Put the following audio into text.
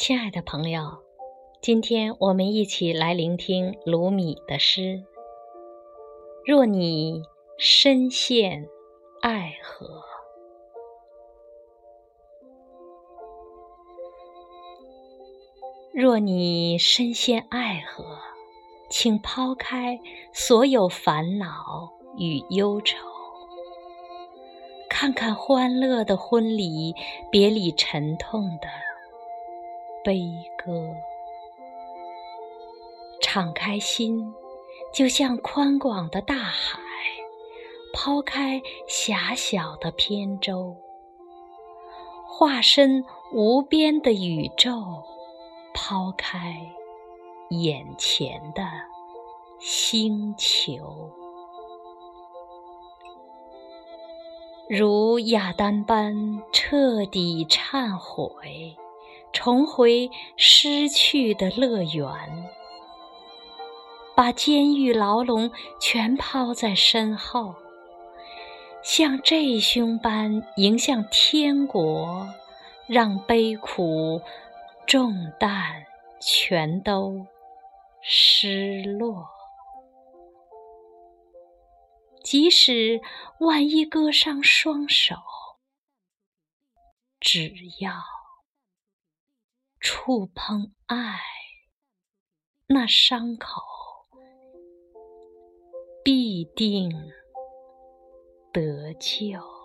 亲爱的朋友，今天我们一起来聆听鲁米的诗。若你深陷爱河，若你深陷爱河，请抛开所有烦恼与忧愁，看看欢乐的婚礼，别理沉痛的。悲歌，敞开心，就像宽广的大海；抛开狭小的扁舟，化身无边的宇宙；抛开眼前的星球，如亚当般彻底忏悔。重回失去的乐园，把监狱牢笼全抛在身后，像这胸般迎向天国，让悲苦重担全都失落。即使万一割伤双手，只要。触碰爱，那伤口必定得救。